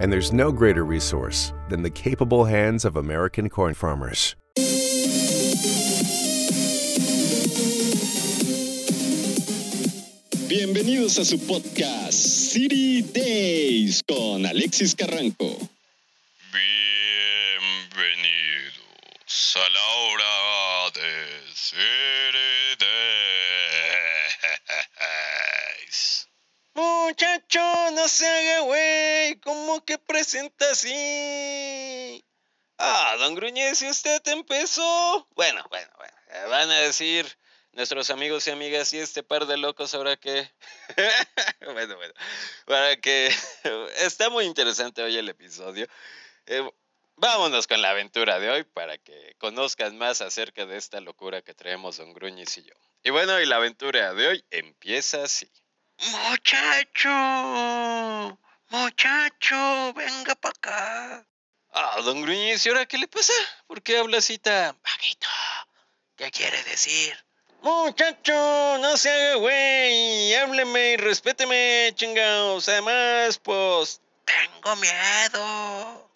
And there's no greater resource than the capable hands of American corn farmers. Bienvenidos a su podcast City Days con Alexis Carranco. Bienvenidos a la hora de City Muchacho, no se haga güey, ¿cómo que presenta así? Ah, don Gruñez, ¿y usted empezó? Bueno, bueno, bueno, eh, van a decir nuestros amigos y amigas y este par de locos ahora que... bueno, bueno, para que... Está muy interesante hoy el episodio. Eh, vámonos con la aventura de hoy para que conozcan más acerca de esta locura que traemos don Gruñiz y yo. Y bueno, y la aventura de hoy empieza así. Muchacho, muchacho, venga para acá. Ah, don Gruñiz, ¿y ahora qué le pasa? ¿Por qué habla así tan bajito? ¿Qué quiere decir? Muchacho, no se haga güey, hábleme y respéteme, chingados. Además, pues, tengo miedo.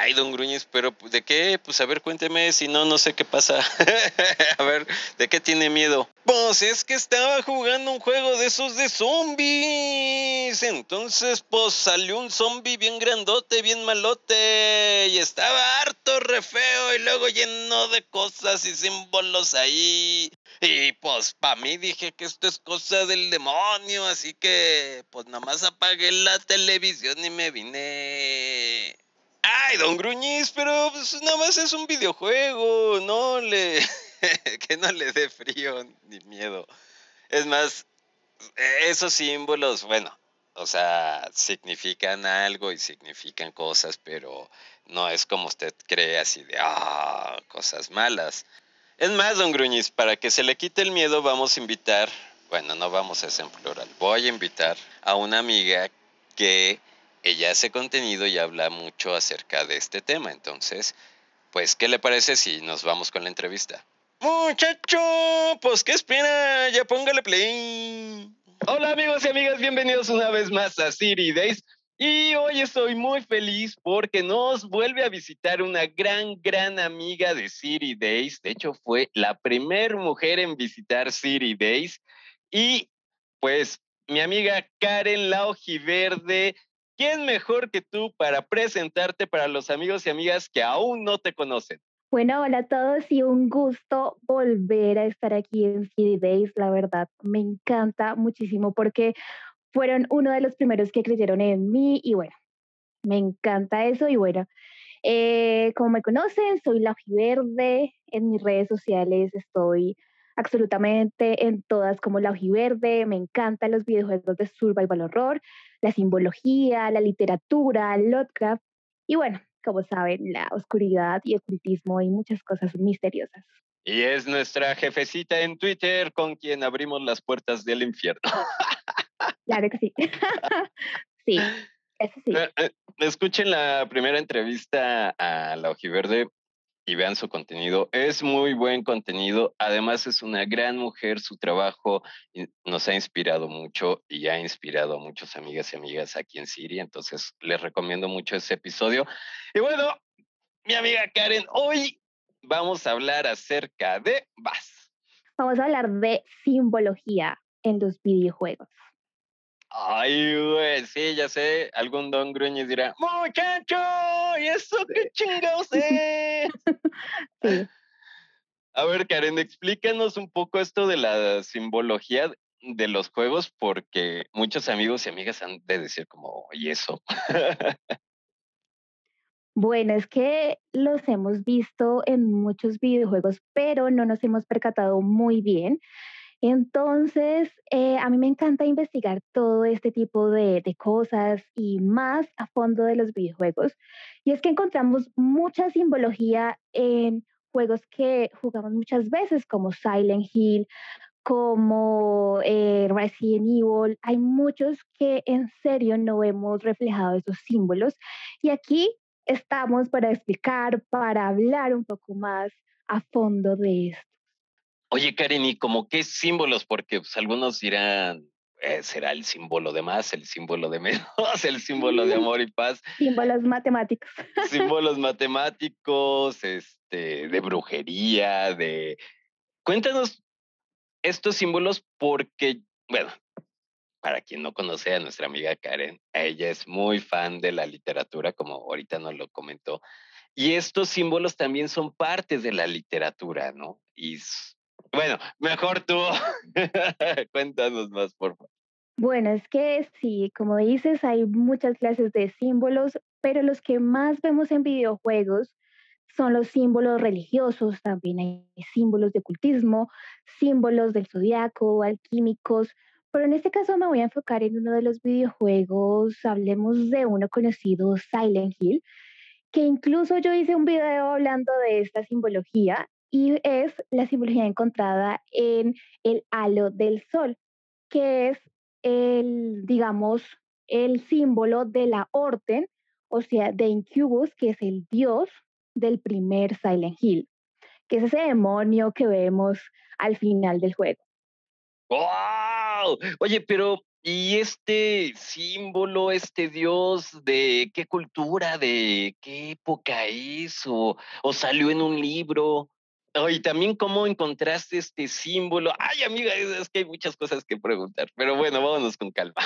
Ay, don Gruñiz, pero ¿de qué? Pues a ver, cuénteme, si no, no sé qué pasa. a ver, ¿de qué tiene miedo? Pues es que estaba jugando un juego de esos de zombies. Entonces, pues salió un zombie bien grandote, bien malote. Y estaba harto, re feo, y luego lleno de cosas y símbolos ahí. Y pues para mí dije que esto es cosa del demonio, así que pues nada más apagué la televisión y me vine. Ay, don Gruñiz, pero pues, nada más es un videojuego, no le... que no le dé frío ni miedo. Es más, esos símbolos, bueno, o sea, significan algo y significan cosas, pero no es como usted cree así de, ah, cosas malas. Es más, don Gruñiz, para que se le quite el miedo vamos a invitar, bueno, no vamos a hacer en plural, voy a invitar a una amiga que ella hace contenido y habla mucho acerca de este tema. Entonces, pues, ¿qué le parece si nos vamos con la entrevista? Muchacho, pues, ¿qué espera? Ya póngale play. Hola amigos y amigas, bienvenidos una vez más a City Days. Y hoy estoy muy feliz porque nos vuelve a visitar una gran, gran amiga de City Days. De hecho, fue la primer mujer en visitar City Days. Y pues mi amiga Karen Laojiverde ¿Quién mejor que tú para presentarte para los amigos y amigas que aún no te conocen? Bueno, hola a todos y un gusto volver a estar aquí en CD Days. La verdad, me encanta muchísimo porque fueron uno de los primeros que creyeron en mí y bueno, me encanta eso y bueno, eh, como me conocen, soy la Verde. En mis redes sociales estoy absolutamente en todas como la Verde. Me encantan los videojuegos de survival horror la simbología, la literatura, Lovecraft y bueno, como saben, la oscuridad y ocultismo y muchas cosas misteriosas. Y es nuestra jefecita en Twitter con quien abrimos las puertas del infierno. Claro que sí. sí, eso sí. Eh, eh, escuchen la primera entrevista a la Ojiverde y vean su contenido. Es muy buen contenido. Además es una gran mujer. Su trabajo nos ha inspirado mucho y ha inspirado a muchas amigas y amigas aquí en Siria. Entonces les recomiendo mucho ese episodio. Y bueno, mi amiga Karen, hoy vamos a hablar acerca de VAS. Vamos a hablar de simbología en los videojuegos. Ay, güey, sí, ya sé. Algún don Gruñez dirá, muchacho, ¿y eso qué chingados es? sí. A ver, Karen, explícanos un poco esto de la simbología de los juegos, porque muchos amigos y amigas han de decir como, ¿y eso? Bueno, es que los hemos visto en muchos videojuegos, pero no nos hemos percatado muy bien entonces, eh, a mí me encanta investigar todo este tipo de, cosas y más a fondo de los videojuegos. Y es que encontramos mucha simbología en juegos que jugamos muchas veces, como Silent Hill, como eh, Resident Evil, hay muchos que en serio no hemos reflejado esos símbolos. Y aquí estamos para explicar, para hablar un poco más a fondo de esto. Oye, Karen, ¿y como qué símbolos? Porque pues, algunos dirán, eh, será el símbolo de más, el símbolo de menos, el símbolo de amor y paz. Símbolos matemáticos. Símbolos matemáticos, este, de brujería, de... Cuéntanos estos símbolos porque, bueno, para quien no conoce a nuestra amiga Karen, ella es muy fan de la literatura, como ahorita nos lo comentó. Y estos símbolos también son partes de la literatura, ¿no? Y bueno, mejor tú, cuéntanos más, por favor. Bueno, es que sí, como dices, hay muchas clases de símbolos, pero los que más vemos en videojuegos son los símbolos religiosos, también hay símbolos de ocultismo, símbolos del zodiaco, alquímicos, pero en este caso me voy a enfocar en uno de los videojuegos, hablemos de uno conocido, Silent Hill, que incluso yo hice un video hablando de esta simbología y es la simbología encontrada en el halo del sol, que es el, digamos, el símbolo de la orden, o sea, de Incubus, que es el dios del primer Silent Hill, que es ese demonio que vemos al final del juego. ¡Wow! Oye, pero ¿y este símbolo, este dios, de qué cultura, de qué época es? ¿O, salió en un libro? Y también cómo encontraste este símbolo. Ay, amiga, es que hay muchas cosas que preguntar, pero bueno, vámonos con calma.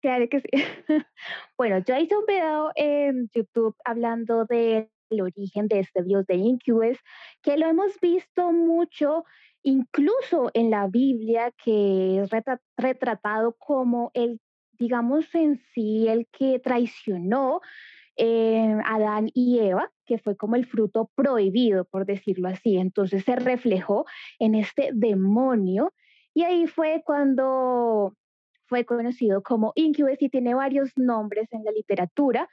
Claro que sí. Bueno, yo hice un video en YouTube hablando del origen de este dios de Incubus, que lo hemos visto mucho incluso en la Biblia, que es retratado como el, digamos en sí, el que traicionó eh, Adán y Eva, que fue como el fruto prohibido, por decirlo así. Entonces se reflejó en este demonio y ahí fue cuando fue conocido como Incubus y tiene varios nombres en la literatura,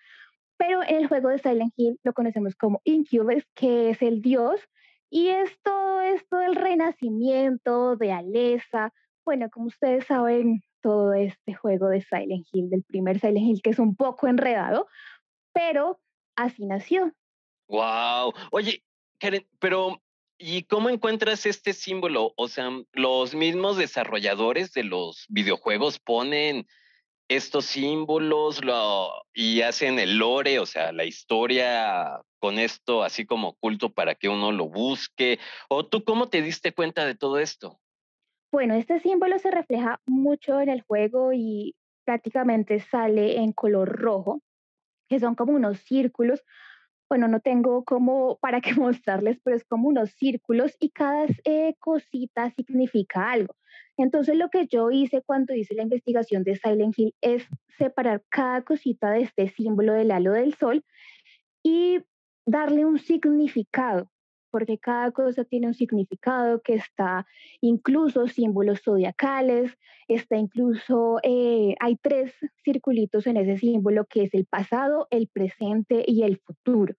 pero en el juego de Silent Hill lo conocemos como Incubus, que es el dios, y es todo esto del renacimiento, de Alesa. Bueno, como ustedes saben, todo este juego de Silent Hill, del primer Silent Hill, que es un poco enredado, pero así nació. Wow. Oye, Karen, pero ¿y cómo encuentras este símbolo? O sea, los mismos desarrolladores de los videojuegos ponen estos símbolos y hacen el lore, o sea, la historia con esto así como oculto para que uno lo busque? ¿O tú cómo te diste cuenta de todo esto? Bueno, este símbolo se refleja mucho en el juego y prácticamente sale en color rojo, que son como unos círculos. Bueno, no tengo como para qué mostrarles, pero es como unos círculos y cada eh, cosita significa algo. Entonces lo que yo hice cuando hice la investigación de Silent Hill es separar cada cosita de este símbolo del halo del sol y darle un significado, porque cada cosa tiene un significado que está incluso símbolos zodiacales, está incluso, eh, hay tres circulitos en ese símbolo que es el pasado, el presente y el futuro.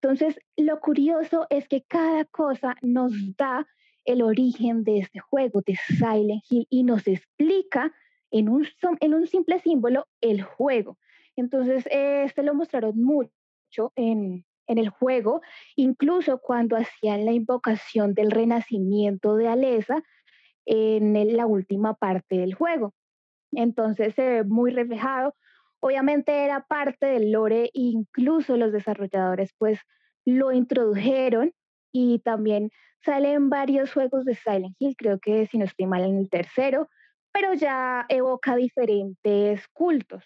Entonces, lo curioso es que cada cosa nos da el origen de este juego, de Silent Hill, y nos explica en un, en un simple símbolo el juego. Entonces, este lo mostraron mucho en, en el juego, incluso cuando hacían la invocación del renacimiento de Alesa en la última parte del juego. Entonces se ve muy reflejado. Obviamente era parte del lore, incluso los desarrolladores pues lo introdujeron y también salen varios juegos de Silent Hill, creo que si no estoy mal en el tercero, pero ya evoca diferentes cultos.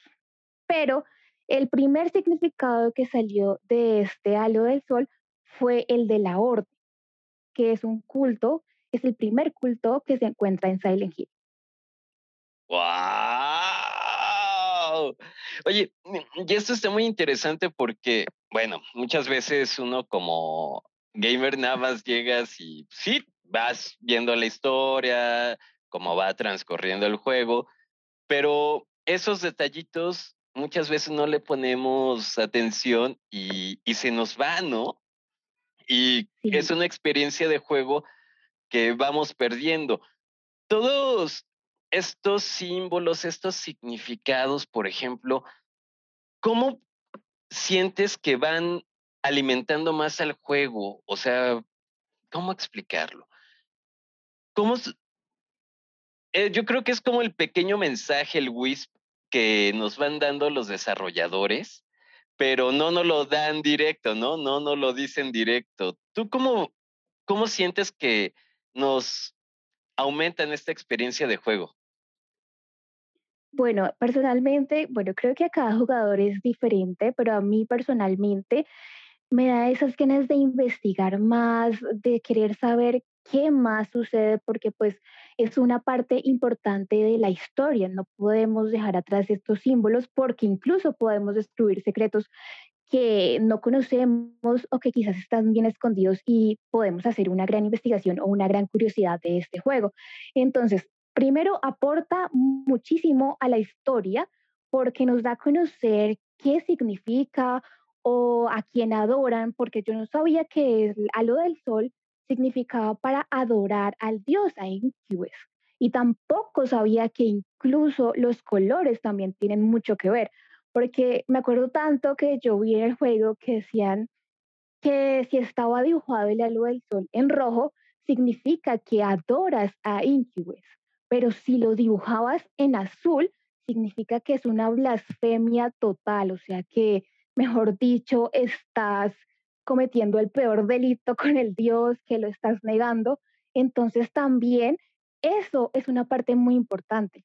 Pero el primer significado que salió de este halo del sol fue el de la orden, que es un culto, es el primer culto que se encuentra en Silent Hill. ¡Wow! Oye, y esto está muy interesante porque, bueno, muchas veces uno como gamer nada más llegas y sí, vas viendo la historia, cómo va transcurriendo el juego, pero esos detallitos muchas veces no le ponemos atención y, se nos va, ¿no? Y es una experiencia de juego que vamos perdiendo. Todos estos símbolos, estos significados, por ejemplo, ¿cómo sientes que van alimentando más al juego? O sea, ¿cómo explicarlo? ¿Cómo? Eh, yo creo que es como el pequeño mensaje, el WISP, que nos van dando los desarrolladores, pero no nos lo dan directo, ¿no? No nos lo dicen directo. ¿Tú cómo, cómo sientes que nos aumentan esta experiencia de juego? Bueno, personalmente, bueno, creo que a cada jugador es diferente, pero a mí personalmente me da esas ganas de investigar más, de querer saber qué más sucede, porque pues es una parte importante de la historia. No podemos dejar atrás estos símbolos porque incluso podemos descubrir secretos que no conocemos o que quizás están bien escondidos y podemos hacer una gran investigación o una gran curiosidad de este juego. Entonces, primero aporta muchísimo a la historia porque nos da a conocer qué significa o a quién adoran, porque yo no sabía que el halo del sol significaba para adorar al dios, a. Y tampoco sabía que incluso los colores también tienen mucho que ver, porque me acuerdo tanto que yo vi en el juego que decían que si estaba dibujado el halo del sol en rojo, significa que adoras a Incubus, pero si lo dibujabas en azul, significa que es una blasfemia total, o sea que, mejor dicho, estás cometiendo el peor delito con el Dios, que lo estás negando. Entonces también eso es una parte muy importante.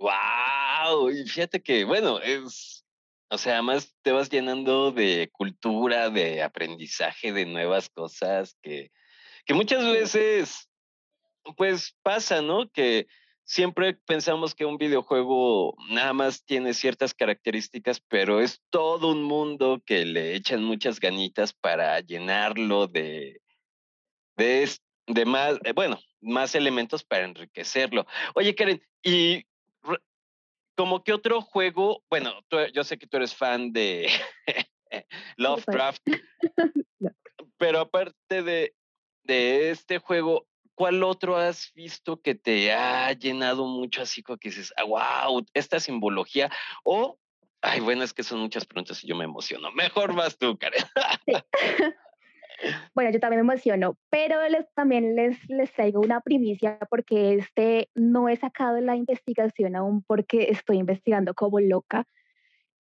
¡Wow! Y fíjate que, bueno, es, o sea, además te vas llenando de cultura, de aprendizaje, de nuevas cosas que, que muchas veces, pues pasa, ¿no? Que siempre pensamos que un videojuego nada más tiene ciertas características, pero es todo un mundo que le echan muchas ganitas para llenarlo de, de, de más, eh, bueno, más elementos para enriquecerlo. Oye, Karen, y como que otro juego, bueno, yo sé que tú eres fan de Lovecraft, pero aparte de, de este juego, ¿cuál otro has visto que te ha llenado mucho así que dices, ah, wow, esta simbología? O, ay, bueno, es que son muchas preguntas y yo me emociono. Mejor vas tú, Karen. Bueno, yo también me emociono, pero les, también les, les traigo una primicia porque este no he sacado la investigación aún porque estoy investigando como loca.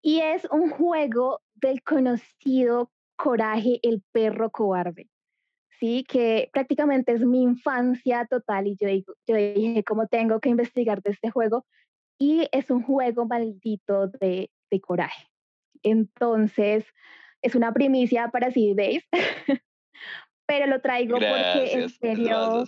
Y es un juego del conocido Coraje, el perro cobarde. ¿Sí? Que prácticamente es mi infancia total y yo, yo dije, ¿cómo tengo que investigar de este juego? Y es un juego maldito de, de coraje. Entonces, es una primicia para CD Days, pero lo traigo porque en serio...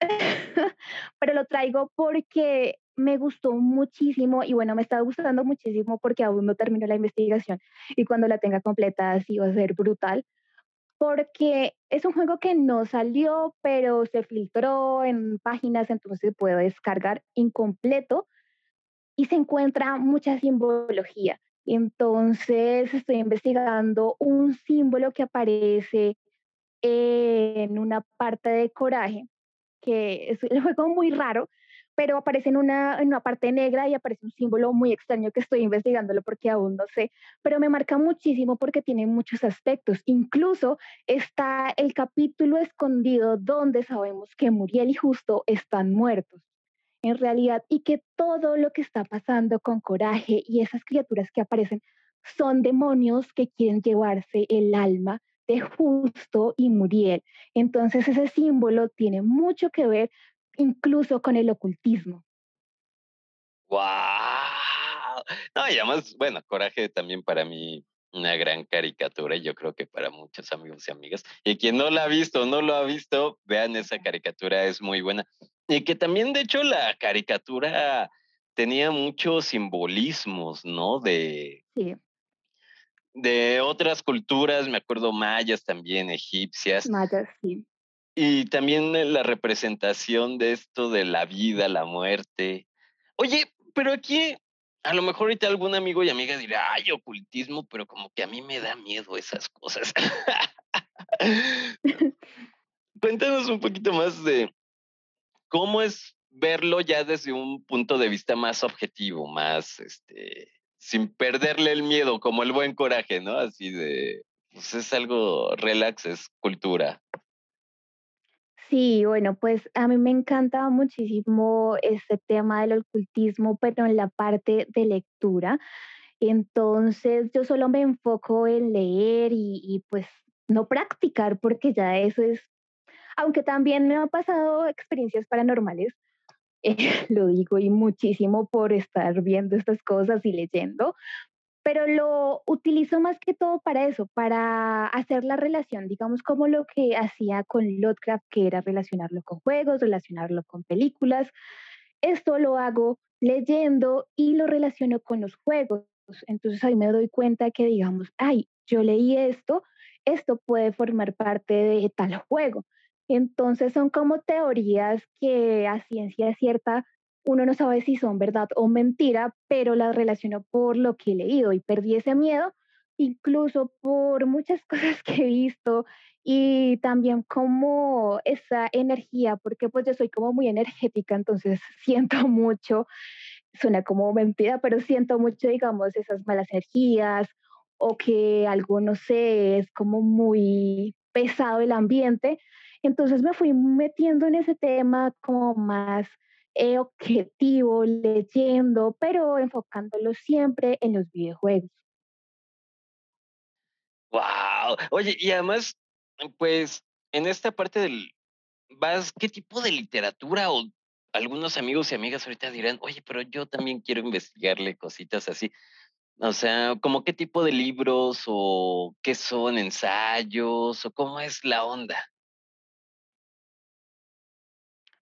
pero lo traigo porque me gustó muchísimo y bueno, me está gustando muchísimo porque aún no termino la investigación y cuando la tenga completa sí va a ser brutal porque es un juego que no salió, pero se filtró en páginas, entonces se puede descargar incompleto y se encuentra mucha simbología. Entonces estoy investigando un símbolo que aparece en una parte de Coraje, que es un juego muy raro, pero aparece en una, en una parte negra y aparece un símbolo muy extraño que estoy investigándolo porque aún no sé, pero me marca muchísimo porque tiene muchos aspectos. Incluso está el capítulo escondido donde sabemos que Muriel y Justo están muertos en realidad y que todo lo que está pasando con Coraje y esas criaturas que aparecen son demonios que quieren llevarse el alma de Justo y Muriel. Entonces ese símbolo tiene mucho que ver incluso con el ocultismo. ¡Wow! No, y además, bueno, Coraje también para mí una gran caricatura y yo creo que para muchos amigos y amigas. Y quien no la ha visto o no lo ha visto, vean esa caricatura, es muy buena. Y que también, de hecho, la caricatura tenía muchos simbolismos, ¿no? De, sí. de otras culturas, me acuerdo mayas también, egipcias. Mayas, sí. Y también eh, la representación de esto de la vida, la muerte. Oye, pero aquí a lo mejor ahorita algún amigo y amiga dirá, ay, ocultismo, pero como que a mí me da miedo esas cosas. Cuéntanos un poquito más de cómo es verlo ya desde un punto de vista más objetivo, más, este, sin perderle el miedo, como el buen coraje, ¿no? Así de, pues es algo relax, es cultura. Sí, bueno, pues a mí me encanta muchísimo este tema del ocultismo, pero en la parte de lectura. Entonces yo solo me enfoco en leer y, pues no practicar porque ya eso es, aunque también me han pasado experiencias paranormales, lo digo y muchísimo por estar viendo estas cosas y leyendo, pero lo utilizo más que todo para eso, para hacer la relación, digamos como lo que hacía con Lovecraft, que era relacionarlo con juegos, relacionarlo con películas. Esto lo hago leyendo y lo relaciono con los juegos. Entonces ahí me doy cuenta que digamos, ay, yo leí esto, esto puede formar parte de tal juego. Entonces son como teorías que a ciencia cierta uno no sabe si son verdad o mentira, pero las relaciono por lo que he leído y perdí ese miedo, incluso por muchas cosas que he visto y también como esa energía, porque pues yo soy como muy energética, entonces siento mucho, suena como mentira, pero siento mucho, digamos, esas malas energías o que algo, no sé, es como muy pesado el ambiente. Entonces me fui metiendo en ese tema como más eh, objetivo, leyendo, pero enfocándolo siempre en los videojuegos. Wow. Oye, y además, pues, en esta parte del vas, ¿qué tipo de literatura o algunos amigos y amigas ahorita dirán, oye, pero yo también quiero investigarle cositas así? O sea, ¿como qué tipo de libros o qué son ensayos o cómo es la onda?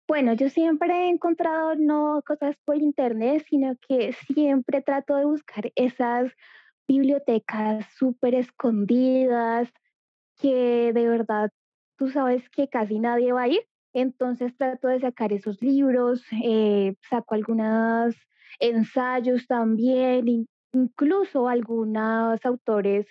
Bueno, yo siempre he encontrado no cosas por internet, sino que siempre trato de buscar esas bibliotecas súper escondidas que de verdad tú sabes que casi nadie va a ir. Entonces trato de sacar esos libros, eh, saco algunos ensayos también, incluso algunos autores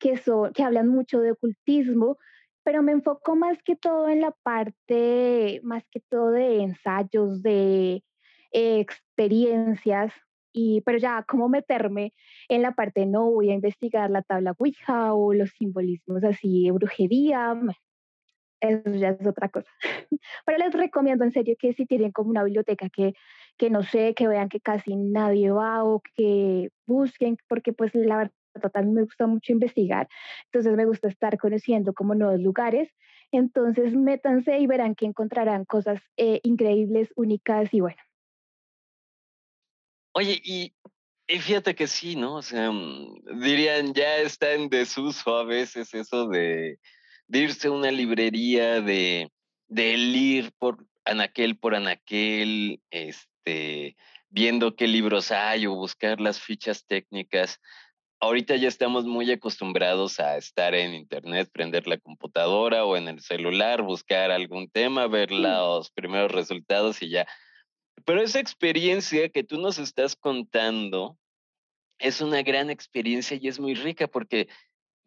que, son, que hablan mucho de ocultismo pero me enfoco más que todo en la parte, más que todo de ensayos, de eh, experiencias, y, pero ya cómo meterme en la parte, no voy a investigar la tabla Ouija o los simbolismos así de brujería, eso ya es otra cosa. Pero les recomiendo en serio que si tienen como una biblioteca que, que no sé, que vean que casi nadie va o que busquen, porque pues la también me gusta mucho investigar, entonces me gusta estar conociendo como nuevos lugares. Entonces métanse y verán que encontrarán cosas eh, increíbles, únicas y bueno. Oye, y, fíjate que sí, ¿no? O sea, mm, dirían, ya está en desuso a veces eso de, irse a una librería, de, de ir por anaquel por anaquel, este, viendo qué libros hay o buscar las fichas técnicas ahorita ya estamos muy acostumbrados a estar en internet, prender la computadora o en el celular, buscar algún tema, ver los primeros resultados y ya. Pero esa experiencia que tú nos estás contando es una gran experiencia y es muy rica porque,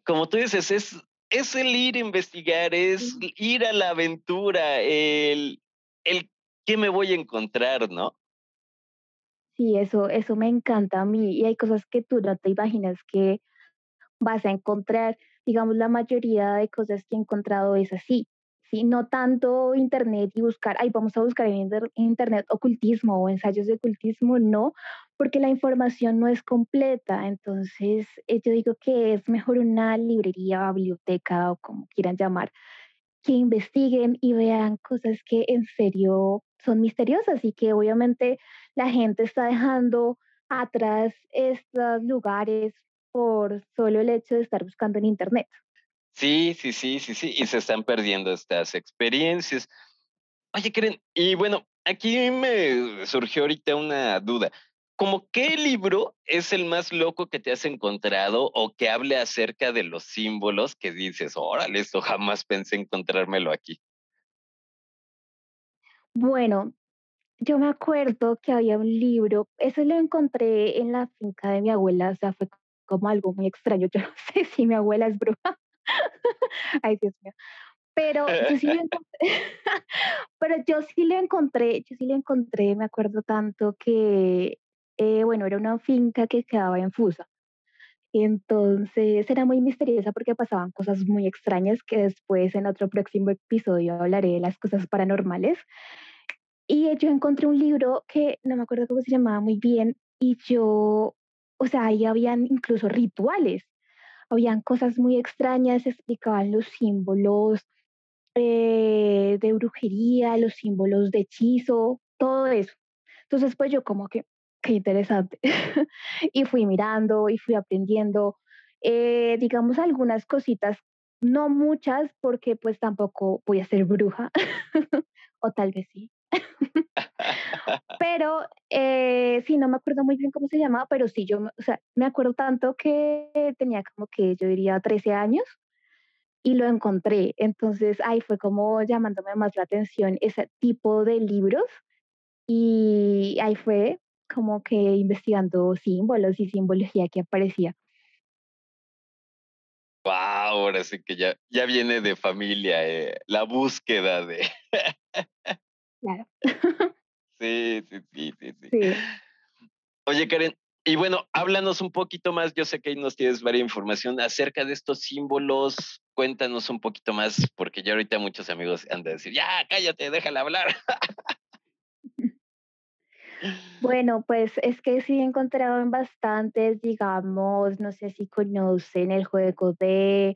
como tú dices, es, es el ir a investigar, es ir a la aventura, el, el qué me voy a encontrar, ¿no? Sí, eso, eso me encanta a mí y hay cosas que tú no te imaginas que vas a encontrar. Digamos, la mayoría de cosas que he encontrado es así. ¿sí? No tanto internet y buscar, ay, vamos a buscar en internet ocultismo o ensayos de ocultismo, no, porque la información no es completa. Entonces, eh, yo digo que es mejor una librería, biblioteca o como quieran llamar, que investiguen y vean cosas que en serio son misteriosas y que obviamente la gente está dejando atrás estos lugares por solo el hecho de estar buscando en Internet. Sí, sí, sí, sí, sí, y se están perdiendo estas experiencias. Oye, Karen, y bueno, aquí me surgió ahorita una duda. ¿Cómo qué libro es el más loco que te has encontrado o que hable acerca de los símbolos que dices, órale, esto jamás pensé encontrármelo aquí? Bueno, yo me acuerdo que había un libro, ese lo encontré en la finca de mi abuela, o sea, fue como algo muy extraño. Yo no sé si mi abuela es bruja. Ay, Dios mío. Pero yo sí lo encontré, pero yo sí lo encontré, yo sí lo encontré, me acuerdo tanto que, eh, bueno, era una finca que quedaba en Fusa. Entonces era muy misteriosa porque pasaban cosas muy extrañas que después en otro próximo episodio hablaré de las cosas paranormales. Y yo encontré un libro que no me acuerdo cómo se llamaba muy bien y yo, o sea, ahí habían incluso rituales, habían cosas muy extrañas, explicaban los símbolos eh, de brujería, los símbolos de hechizo, todo eso. Entonces, pues yo como que, qué interesante. y fui mirando y fui aprendiendo, eh, digamos, algunas cositas, no muchas, porque pues tampoco voy a ser bruja, o tal vez sí. pero eh, sí, no me acuerdo muy bien cómo se llamaba, pero sí, yo, o sea, me acuerdo tanto que tenía como que yo diría 13 años y lo encontré. Entonces ahí fue como llamándome más la atención ese tipo de libros y ahí fue como que investigando símbolos y simbología que aparecía. Wow, ahora sí que ya, ya viene de familia eh, la búsqueda de. claro. sí, sí, sí, sí, sí. Oye, Karen, y bueno, háblanos un poquito más, yo sé que ahí nos tienes varias información acerca de estos símbolos, cuéntanos un poquito más, porque ya ahorita muchos amigos han de decir, ya, cállate, déjala hablar. Bueno, pues es que sí he encontrado en bastantes, digamos, no sé si conocen el juego de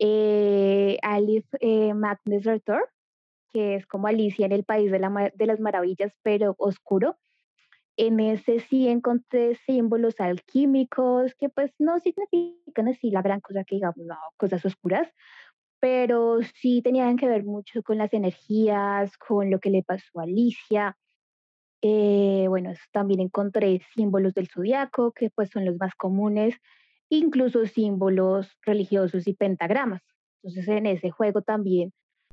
eh, Alice eh, Magnus Return, que es como Alicia en el País de, la, de las Maravillas, pero oscuro. En ese sí encontré símbolos alquímicos que pues no significan así la gran cosa que digamos, no, cosas oscuras, pero sí tenían que ver mucho con las energías, con lo que le pasó a Alicia. Eh, bueno, también encontré símbolos del zodiaco, que pues son los más comunes, incluso símbolos religiosos y pentagramas. Entonces en ese juego también.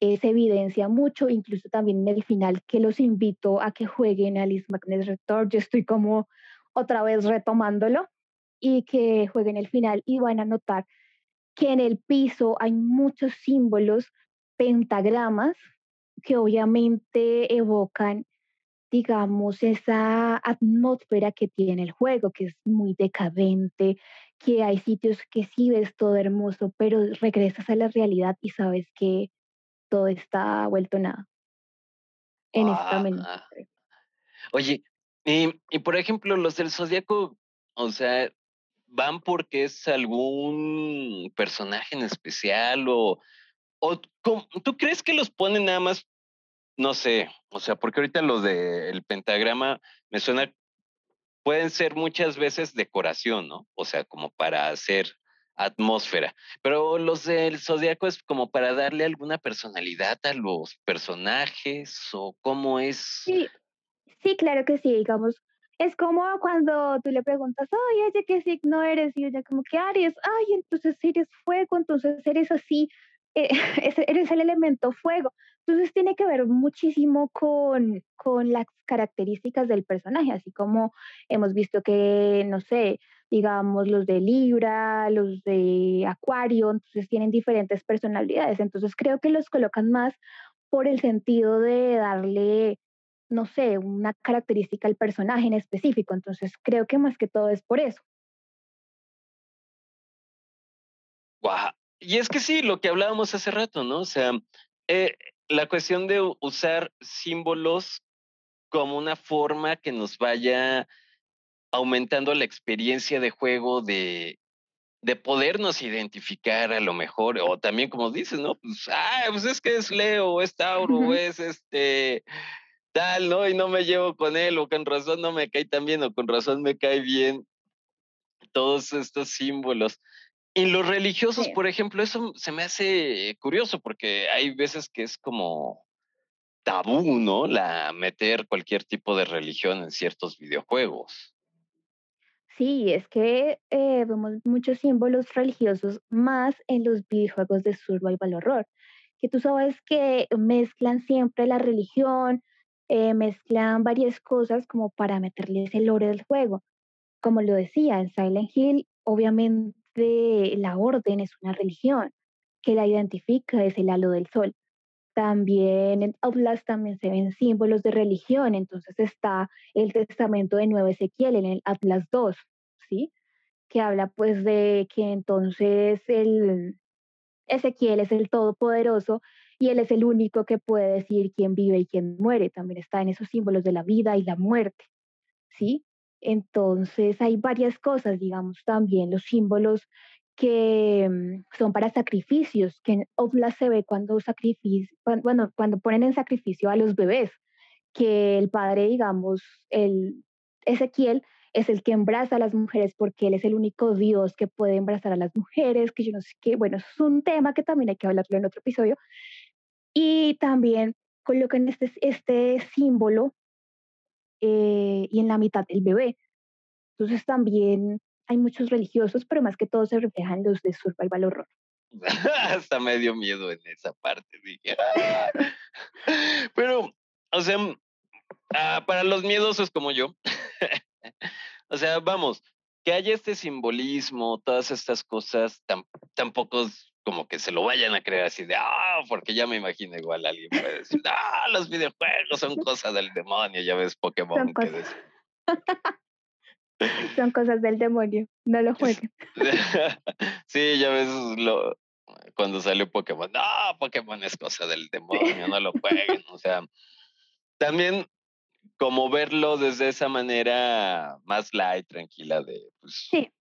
se evidencia mucho, incluso también en el final, que los invito a que jueguen Alice Magnus Return. Yo estoy como otra vez retomándolo y que jueguen el final y van a notar que en el piso hay muchos símbolos, pentagramas, que obviamente evocan, digamos, esa atmósfera que tiene el juego, que es muy decadente, que hay sitios que sí ves todo hermoso, pero regresas a la realidad y sabes que todo está vuelto nada en esta ah. Oye, y, y, por ejemplo, los del Zodíaco, o sea, ¿van porque es algún personaje en especial o, o tú crees que los ponen nada más, no sé, o sea, porque ahorita los del pentagrama me suena, pueden ser muchas veces decoración, ¿no? O sea, como para hacer atmósfera. Pero los del zodiaco es como para darle alguna personalidad a los personajes o cómo es. Sí, sí, claro que sí, digamos. Es como cuando tú le preguntas, ay, oye, ¿qué signo eres? Y ella como que Aries, ay, entonces eres fuego, entonces eres así, eh, eres el elemento fuego. Entonces tiene que ver muchísimo con, con las características del personaje, así como hemos visto que, no sé, digamos, los de Libra, los de Acuario, entonces tienen diferentes personalidades. Entonces creo que los colocan más por el sentido de darle no sé, una característica del personaje en específico. Entonces creo que más que todo es por eso. Wow. Y es que sí, lo que hablábamos hace rato, ¿no? O sea, eh, la cuestión de usar símbolos como una forma que nos vaya aumentando la experiencia de juego de, de podernos identificar a lo mejor, o también como dices, ¿no? Pues, ah, pues es que es Leo, es Tauro, o es este tal, ¿no? Y no me llevo con él, o con razón no me cae tan bien, o con razón me cae bien todos estos símbolos. En los religiosos, por ejemplo, eso se me hace curioso porque hay veces que es como tabú, ¿no? La meter cualquier tipo de religión en ciertos videojuegos. Sí, es que eh, vemos muchos símbolos religiosos más en los videojuegos de survival horror, que tú sabes que mezclan siempre la religión, eh, mezclan varias cosas como para meterles el lore del juego. Como lo decía, en Silent Hill, obviamente la orden es una religión que la identifica, es el halo del sol. También en Outlast también se ven símbolos de religión, entonces está el testamento de Nuevo Ezequiel en el Atlas 2, ¿sí? Que habla pues de que entonces el Ezequiel es el todopoderoso y él es el único que puede decir quién vive y quién muere. También está en esos símbolos de la vida y la muerte, ¿sí? Entonces hay varias cosas, digamos, también los símbolos que mm, son para sacrificios, que en Outlast se ve cuando, bueno, cuando ponen en sacrificio a los bebés, que el padre, digamos, el Ezequiel es el que embraza a las mujeres porque él es el único Dios que puede embarazar a las mujeres, que yo no sé qué, bueno, es un tema que también hay que hablarlo en otro episodio. Y también colocan este, este símbolo eh, y en la mitad el bebé. Entonces también hay muchos religiosos, pero más que todo se reflejan los de survival horror. Hasta me dio miedo en esa parte, dije. Ah". pero, o sea, ah, para los miedosos como yo, o sea, vamos, que haya este simbolismo, todas estas cosas, tampoco es como que se lo vayan a creer así de, ah, porque ya me imagino igual alguien puede decir, ah, los videojuegos son cosas del demonio, ya ves Pokémon. Que Son cosas del demonio, no lo jueguen. sí, ya ves lo, cuando salió Pokémon, no, Pokémon es cosa del demonio, no lo jueguen. O sea, también como verlo desde esa manera más light, tranquila de... Pues... Sí,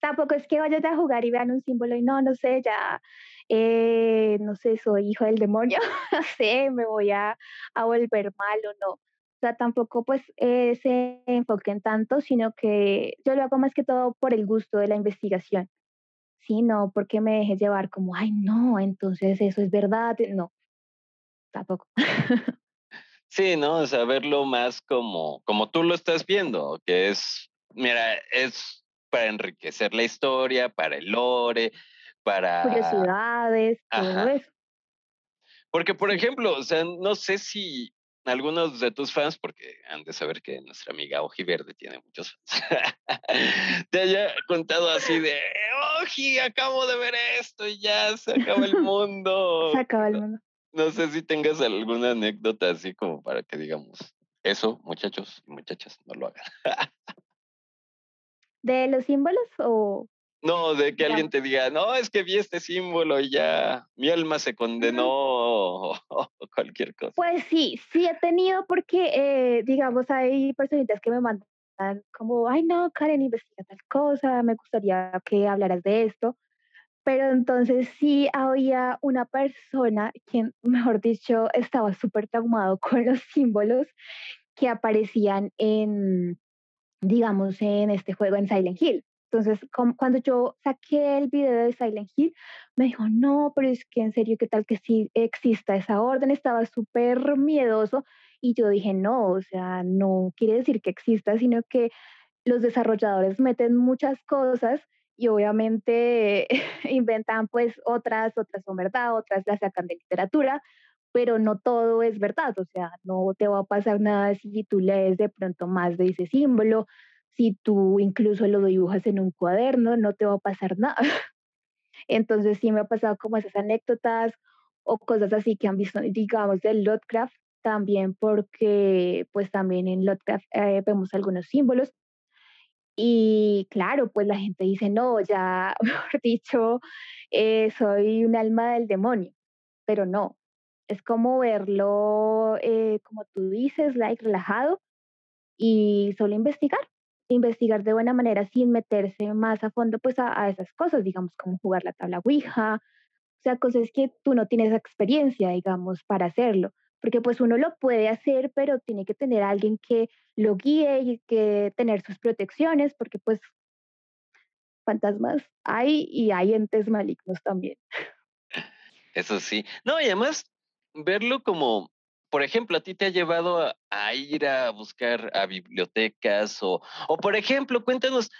tampoco es que vayas a jugar y vean un símbolo y no, no sé, ya, eh, no sé, soy hijo del demonio, no sé, me voy a, a volver mal o no sea, tampoco pues eh, se enfoquen tanto, sino que yo lo hago más que todo por el gusto de la investigación, ¿sí? No porque me dejes llevar como, ay, no, entonces eso es verdad, no, tampoco. Sí, ¿no? O sea, verlo más como, como tú lo estás viendo, que es, mira, es para enriquecer la historia, para el lore, para... Curiosidades, todo eso. Porque, por ejemplo, o sea, no sé si algunos de tus fans, porque han de saber que nuestra amiga Oji Verde tiene muchos fans, te haya contado así de, Oji, acabo de ver esto y ya se acaba el mundo. se acaba el mundo. No, sé si tengas alguna anécdota así como para que digamos, eso, muchachos y muchachas, no lo hagan. ¿De los símbolos o no, de que alguien te diga, no, es que vi este símbolo y ya mi alma se condenó o, cualquier cosa. Pues sí, sí he tenido porque, eh, digamos, hay personitas que me mandan como, ay, no, Karen, investiga tal cosa, me gustaría que hablaras de esto. Pero entonces sí había una persona quien, mejor dicho, estaba súper traumado con los símbolos que aparecían en, digamos, en este juego en Silent Hill. Entonces, cuando yo saqué el video de Silent Hill, me dijo, no, pero es que en serio, ¿qué tal que sí exista esa orden? Estaba súper miedoso y yo dije, no, o sea, no quiere decir que exista, sino que los desarrolladores meten muchas cosas y obviamente inventan pues otras, otras son verdad, otras las sacan de literatura, pero no todo es verdad, o sea, no te va a pasar nada si tú lees de pronto más de ese símbolo, si tú incluso lo dibujas en un cuaderno, no te va a pasar nada. Entonces sí me ha pasado como esas anécdotas o cosas así que han visto, digamos, del Lovecraft, también porque pues también en Lovecraft eh, vemos algunos símbolos y claro, pues la gente dice, no, ya, mejor dicho, eh, soy un alma del demonio, pero no, es como verlo, eh, como tú dices, like, relajado y solo investigar, investigar de buena manera sin meterse más a fondo pues a, esas cosas, digamos, como jugar la tabla Ouija, o sea, cosas que tú no tienes experiencia, digamos, para hacerlo porque pues uno lo puede hacer, pero tiene que tener alguien que lo guíe y que tener sus protecciones, porque pues fantasmas hay y hay entes malignos también. Eso sí. No, y además verlo como, por ejemplo, a ti te ha llevado a, ir a buscar a bibliotecas o, o, por ejemplo, cuéntanos,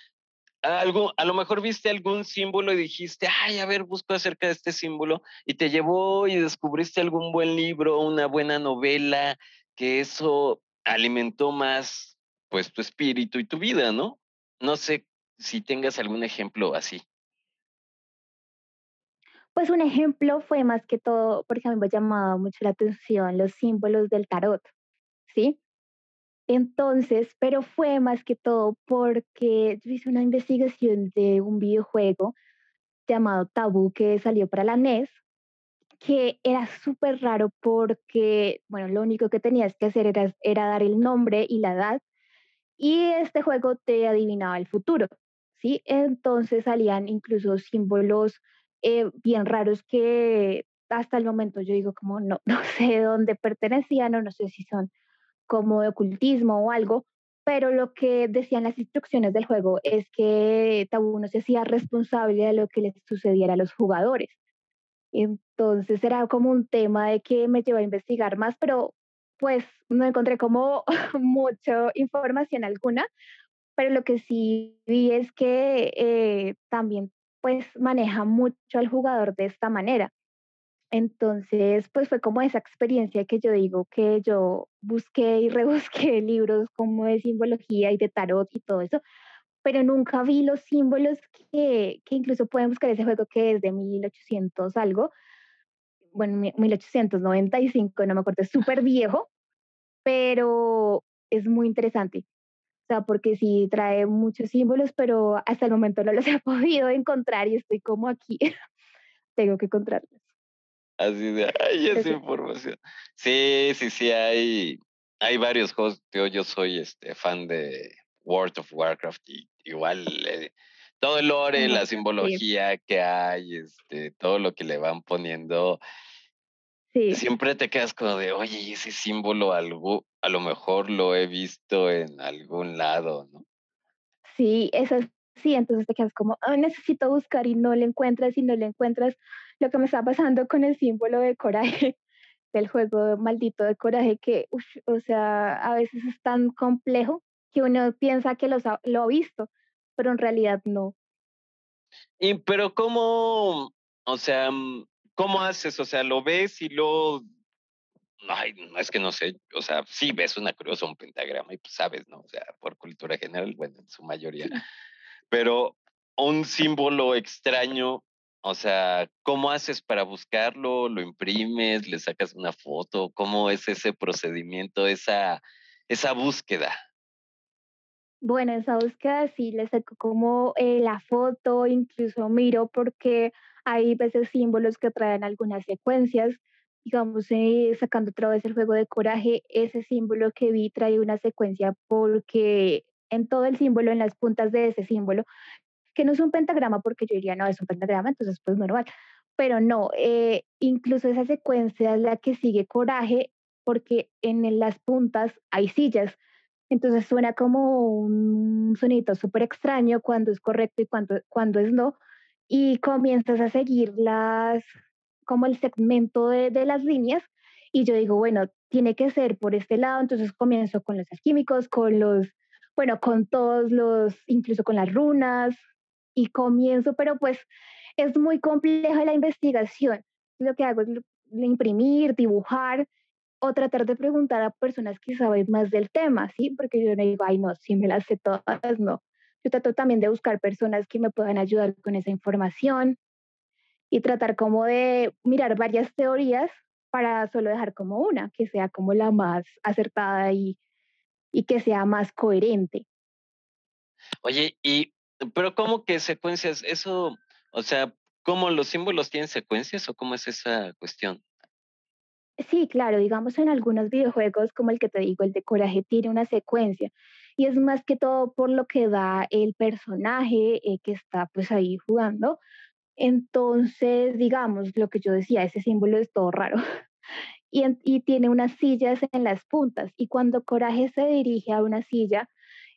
algo, a lo mejor viste algún símbolo y dijiste, ay, a ver, busco acerca de este símbolo, y te llevó y descubriste algún buen libro, una buena novela, que eso alimentó más, pues, tu espíritu y tu vida, ¿no? No sé si tengas algún ejemplo así. Pues un ejemplo fue más que todo, porque a mí me llamaba mucho la atención los símbolos del tarot, ¿sí? Entonces, pero fue más que todo porque yo hice una investigación de un videojuego llamado Tabú que salió para la NES, que era súper raro porque, bueno, lo único que tenías que hacer era, era dar el nombre y la edad y este juego te adivinaba el futuro, ¿sí? Entonces salían incluso símbolos eh, bien raros que hasta el momento yo digo como no, no sé dónde pertenecían o no sé si son como de ocultismo o algo, pero lo que decían las instrucciones del juego es que Tabú no se hacía responsable de lo que les sucediera a los jugadores. Entonces era como un tema de que me llevó a investigar más, pero pues no encontré como mucha información alguna, pero lo que sí vi es que eh, también pues maneja mucho al jugador de esta manera. Entonces, pues fue como esa experiencia que yo digo que yo busqué y rebusqué libros como de simbología y de tarot y todo eso, pero nunca vi los símbolos que, que incluso pueden buscar ese juego que es de 1800 algo, bueno, 1895, no me acuerdo, es súper viejo, pero es muy interesante. Sea, porque sí trae muchos símbolos, pero hasta el momento no los he podido encontrar y estoy como aquí. Tengo que encontrarlos. Así de, ay, esa información. Sí, sí, sí, hay, hay varios juegos. Yo, yo soy este fan de World of Warcraft y igual eh, todo el lore, la simbología que hay, este, todo lo que le van poniendo. Sí. Siempre te quedas como de, oye, ese símbolo algo, a lo mejor lo he visto en algún lado, ¿no? Sí, eso sí, entonces te quedas como, oh, necesito buscar y no le encuentras y no le encuentras lo que me está pasando con el símbolo de coraje del juego maldito de coraje que, o sea, a veces es tan complejo que uno piensa que lo, lo ha visto, pero en realidad no. Y pero cómo, o sea, mm, ¿cómo haces? O sea, lo ves y lo Ay, no es que no sé, o sea, sí ves una cruz o un pentagrama y pues sabes, ¿no? O sea, por cultura general, bueno, en su mayoría. Pero un símbolo extraño, o sea, ¿cómo haces para buscarlo? ¿Lo imprimes? ¿Le sacas una foto? ¿Cómo es ese procedimiento, esa, esa búsqueda? Bueno, esa búsqueda sí le saco como eh, la foto, incluso miro porque hay veces símbolos que traen algunas secuencias. Digamos, eh, sacando otra vez el juego de coraje, ese símbolo que vi trae una secuencia porque en todo el símbolo, en las puntas de ese símbolo, que no es un pentagrama, porque yo diría, no, es un pentagrama, entonces pues normal. Pero no, eh, incluso esa secuencia es la que sigue coraje, porque en las puntas hay sillas. Entonces suena como un sonido súper extraño cuando es correcto y cuando, cuando es no. Y comienzas a seguir las, como el segmento de, de las líneas. Y yo digo, bueno, tiene que ser por este lado. Entonces comienzo con los químicos, con los, bueno, con todos los, incluso con las runas, y comienzo, pero pues es muy compleja la investigación. Lo que hago es imprimir, dibujar o tratar de preguntar a personas que saben más del tema, ¿sí? Porque yo no digo, ay, no, si me las sé todas, no. Yo trato también de buscar personas que me puedan ayudar con esa información y tratar como de mirar varias teorías para solo dejar como una, que sea como la más acertada y, y que sea más coherente. Oye, y, pero ¿cómo que secuencias? Eso, o sea, ¿cómo los símbolos tienen secuencias o cómo es esa cuestión? Sí, claro, digamos en algunos videojuegos, como el que te digo, el de Coraje tiene una secuencia y es más que todo por lo que da el personaje eh, que está pues ahí jugando. Entonces, digamos, lo que yo decía, ese símbolo es todo raro. Y, y tiene unas sillas en las puntas. Y cuando Coraje se dirige a una silla,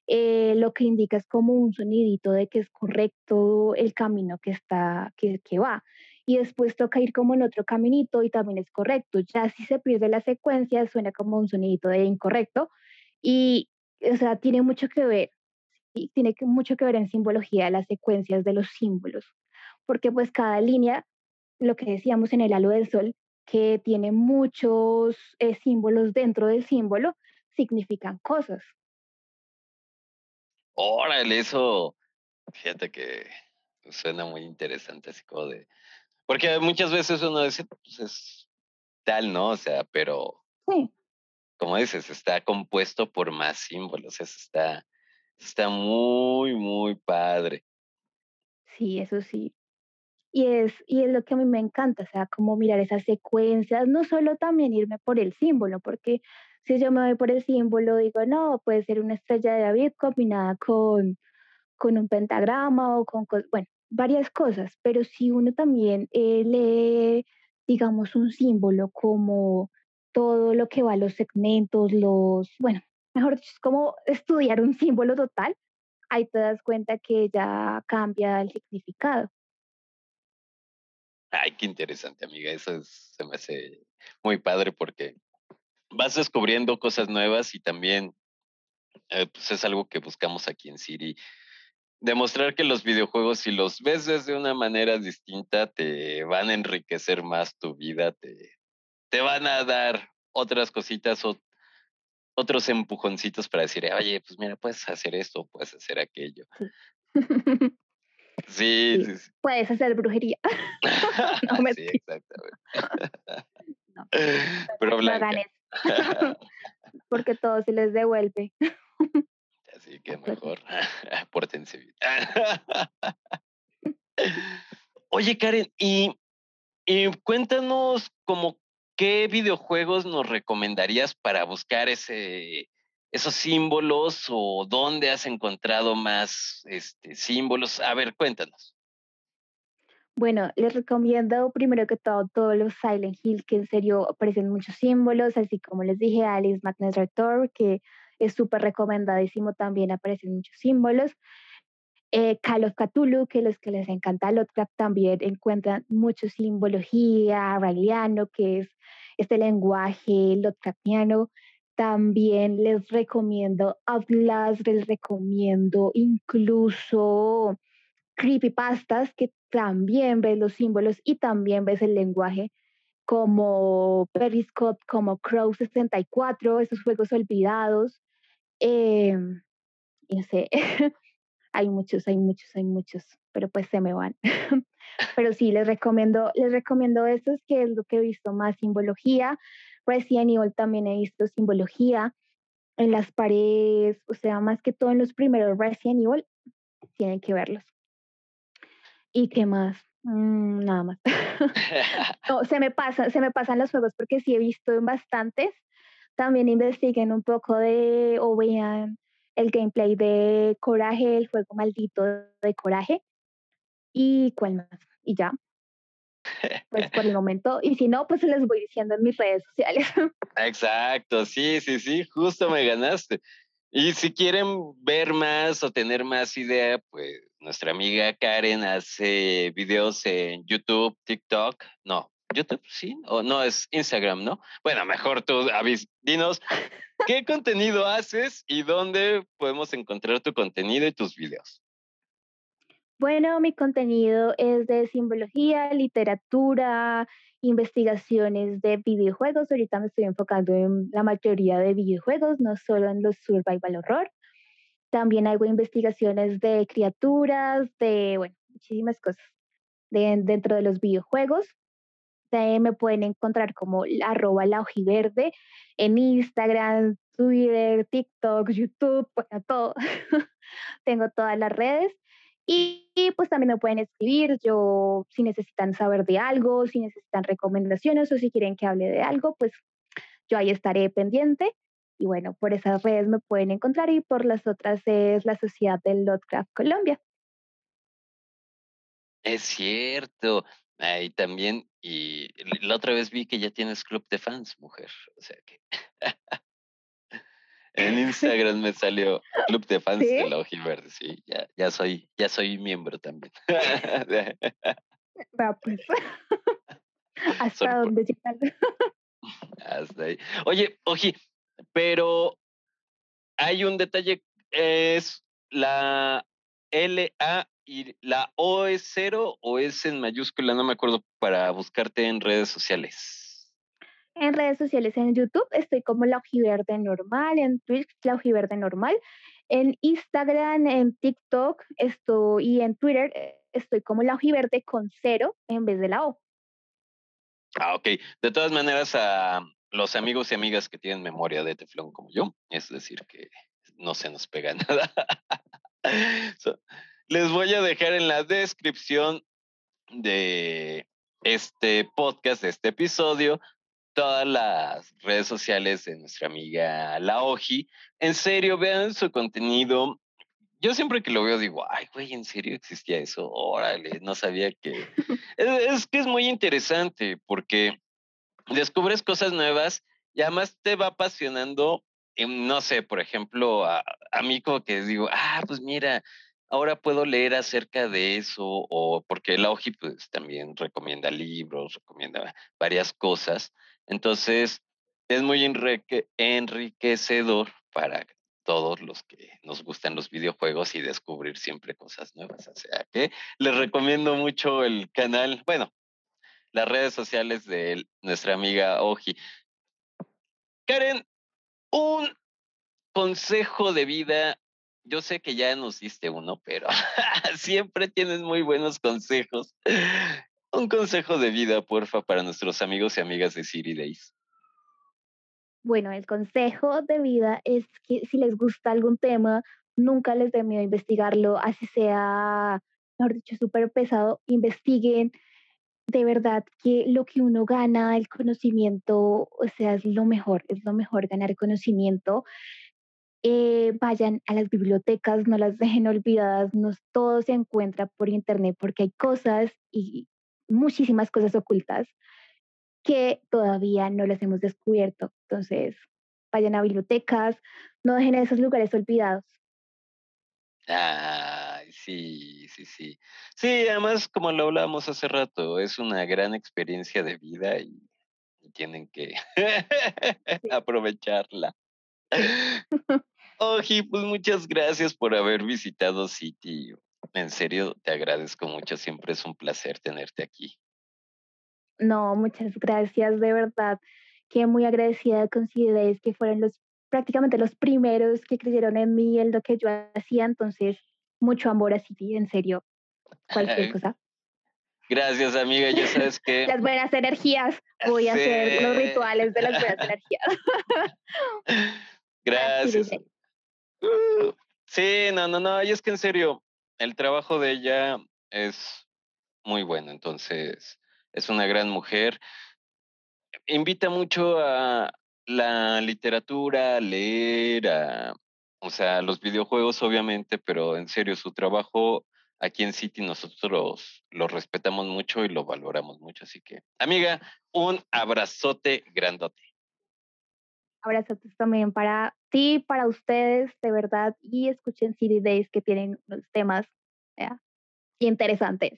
eh, lo que indica es como un sonidito de que es correcto el camino que está, que, que va. Y después toca ir como en otro caminito y también es correcto. Ya si se pierde la secuencia, suena como un sonidito de incorrecto. Y, o sea, tiene mucho que ver, y tiene mucho que ver en simbología las secuencias de los símbolos. Porque pues cada línea, lo que decíamos en el halo del sol, que tiene muchos eh, símbolos dentro del símbolo, significan cosas. Órale, eso, fíjate que suena muy interesante, así como de, porque muchas veces uno dice, pues es tal, ¿no? O sea, pero, sí. Como dices, está compuesto por más símbolos, eso está, está muy, muy padre. Sí, eso sí. Y es, y es lo que a mí me encanta, o sea, como mirar esas secuencias, no solo también irme por el símbolo, porque si yo me voy por el símbolo, digo, no, puede ser una estrella de David combinada con, con un pentagrama o con, bueno, varias cosas, pero si uno también eh, lee, digamos, un símbolo como todo lo que va a los segmentos, los, bueno, mejor dicho, es como estudiar un símbolo total, ahí te das cuenta que ya cambia el significado. Ay, qué interesante, amiga. Eso se me hace muy padre porque vas descubriendo cosas nuevas y también eh, pues es algo que buscamos aquí en Siri. Demostrar que los videojuegos, si los ves desde una manera distinta, te van a enriquecer más tu vida, te, te van a dar otras cositas o otros empujoncitos para decir, oye, pues mira, puedes hacer esto, puedes hacer aquello. Sí, sí, sí, Puedes hacer brujería. no me sí, exactamente. no, Pero blanca. porque todo se les devuelve. Así que mejor pórtense bien. Oye, Karen, y, y cuéntanos como qué videojuegos nos recomendarías para buscar ese, esos símbolos o dónde has encontrado más este, símbolos. A ver, cuéntanos. Bueno, les recomiendo primero que todo todos los Silent Hill, que en serio aparecen muchos símbolos, así como les dije, Alice Madness Return, que es súper recomendadísimo, también aparecen muchos símbolos. Eh, Call of Cthulhu, que los que les encanta Lovecraft también encuentran mucha simbología, raeliano, que es este lenguaje Lovecraftiano. También les recomiendo Outlast, les recomiendo incluso creepypastas que también ves los símbolos y también ves el lenguaje como Periscope, como Crow 64, esos juegos olvidados. Eh, no sé, hay muchos, hay muchos, hay muchos, pero pues se me van. pero sí, les recomiendo, les recomiendo estos, que es lo que he visto más simbología. Resident Evil también he visto simbología en las paredes, o sea, más que todo en los primeros Resident Evil, tienen que verlos. ¿Y qué más? Mm, nada más. no, se me pasa, se me pasan los juegos porque sí he visto en bastantes. También investiguen un poco de o vean el gameplay de Coraje, el juego maldito de Coraje. ¿Y cuál más? Y ya. Pues por el momento. Y si no, pues se les voy diciendo en mis redes sociales. Exacto, sí, sí, sí, justo me ganaste. Y si quieren ver más o tener más idea, pues nuestra amiga Karen hace videos en YouTube, TikTok, no, YouTube, sí, o no, es Instagram, ¿no? Bueno, mejor tú dinos qué contenido haces y dónde podemos encontrar tu contenido y tus videos. Bueno, mi contenido es de simbología, literatura, investigaciones de videojuegos. Ahorita me estoy enfocando en la mayoría de videojuegos, no solo en los survival horror. También hago investigaciones de criaturas, de, bueno, muchísimas cosas de, dentro de los videojuegos. me pueden encontrar como arroba la ojiverde en Instagram, Twitter, TikTok, YouTube, bueno, todo. Tengo todas las redes. Y, pues también me pueden escribir, yo si necesitan saber de algo, si necesitan recomendaciones o si quieren que hable de algo, pues yo ahí estaré pendiente. Y bueno, por esas redes me pueden encontrar y por las otras es la Sociedad del Lotcraft Colombia. Es cierto. Ahí también, y la otra vez vi que ya tienes club de fans, mujer. O sea que. en Instagram me salió club de fans de la Verde, sí, ya, ya soy, ya soy miembro también. Va, pues. Hasta dónde Hasta ahí. Oye, Oji, pero hay un detalle, es la LA y la O es cero o es en mayúscula, no me acuerdo, para buscarte en redes sociales. En redes sociales, en YouTube estoy como la ojiverde normal, en Twitch la ojiverde normal, en Instagram, en TikTok estoy y en Twitter eh, estoy como la ojiverde con cero en vez de la O. Ah, ok. De todas maneras, a los amigos y amigas que tienen memoria de teflón como yo, es decir, que no se nos pega nada. Les voy a dejar en la descripción de este podcast, de este episodio, todas las redes sociales de nuestra amiga Laoji. En serio, vean su contenido. Yo siempre que lo veo digo, ay, güey, ¿en serio existía eso? Órale, no sabía que... es, que es muy interesante porque descubres cosas nuevas y además te va apasionando, no sé, por ejemplo, a, a mí como que digo, ah, pues mira, ahora puedo leer acerca de eso, o porque la OJI pues, también recomienda libros, recomienda varias cosas. Entonces, es muy enriquecedor para todos los que nos gustan los videojuegos y descubrir siempre cosas nuevas. O sea que les recomiendo mucho el canal, bueno, las redes sociales de nuestra amiga Oji. Karen, un consejo de vida yo sé que ya nos diste uno, pero siempre tienes muy buenos consejos. Un consejo de vida, porfa, para nuestros amigos y amigas de City Days. Bueno, el consejo de vida es que si les gusta algún tema, nunca les dé miedo investigarlo, así sea, mejor dicho, súper pesado, investiguen. De verdad que lo que uno gana, el conocimiento, o sea, es lo mejor, es lo mejor ganar conocimiento. Eh, vayan a las bibliotecas, no las dejen olvidadas, no todo se encuentra por internet porque hay cosas y muchísimas cosas ocultas que todavía no las hemos descubierto. Entonces, vayan a bibliotecas, no dejen esos lugares olvidados. Ay, sí, sí, sí. Sí, además, como lo hablábamos hace rato, es una gran experiencia de vida y, tienen que aprovecharla. Oji, pues muchas gracias por haber visitado City. En serio, te agradezco mucho. Siempre es un placer tenerte aquí. No, muchas gracias, de verdad. Que muy agradecida con que fueron los prácticamente los primeros que creyeron en mí, en lo que yo hacía. Entonces, mucho amor a City, en serio. Cualquier cosa. Gracias, amiga. Ya sabes que. Las buenas energías. Voy a hacer los rituales de las buenas energías. Gracias. Sí, no, no, no, y es que en serio, el trabajo de ella es muy bueno, entonces es una gran mujer. Invita mucho a la literatura, a leer, a, o sea, los videojuegos obviamente, pero en serio, su trabajo aquí en City nosotros lo respetamos mucho y lo valoramos mucho. Así que, amiga, un abrazote grandote. Abrazotes también para ti, para ustedes, de verdad, y escuchen City Days que tienen unos temas interesantes.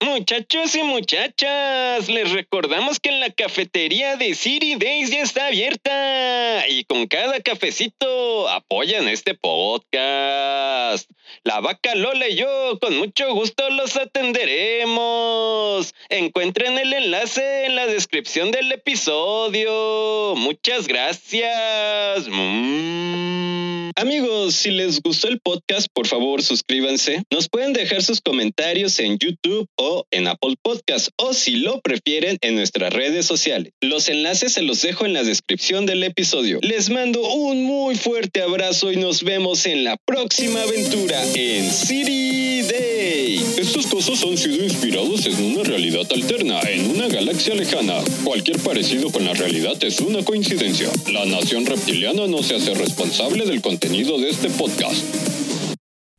Muchachos y muchachas, les recordamos que la cafetería de City Days ya está abierta y con cada cafecito apoyan este podcast. La vaca Lola y yo con mucho gusto los atenderemos. Encuentren el enlace en la descripción del episodio. Muchas gracias. Mm. Amigos, si les gustó el podcast, por favor suscríbanse. Nos pueden dejar sus comentarios en YouTube o en Apple Podcast o si lo prefieren en nuestras redes sociales. Los enlaces se los dejo en la descripción del episodio. Les mando un muy fuerte abrazo y nos vemos en la próxima aventura en City Day. Estos cosas han sido inspirados en una realidad alterna, en una galaxia lejana. Cualquier parecido con la realidad es una coincidencia. La nación reptiliana no se hace responsable del contenido de este podcast.